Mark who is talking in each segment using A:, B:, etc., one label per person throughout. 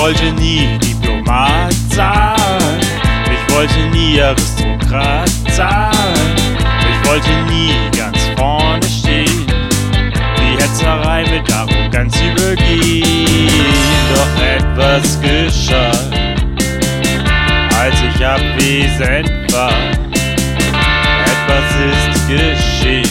A: wollte nie Diplomat sein. Ich wollte nie Aristokrat sein. Ich wollte nie ganz vorne stehen. Die Hetzerei mit Arroganz übergehen. Doch etwas geschah, als ich abwesend war. Etwas ist geschehen.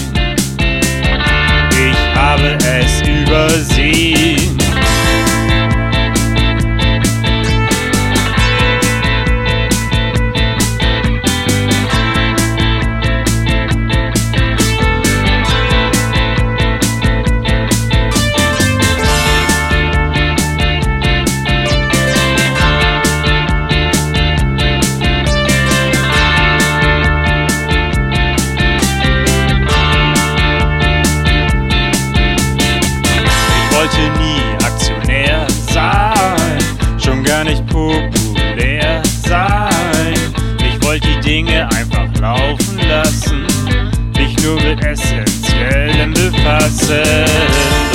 A: Gar nicht populär sein. Ich wollte die Dinge einfach laufen lassen, mich nur mit Essentiellem befassen.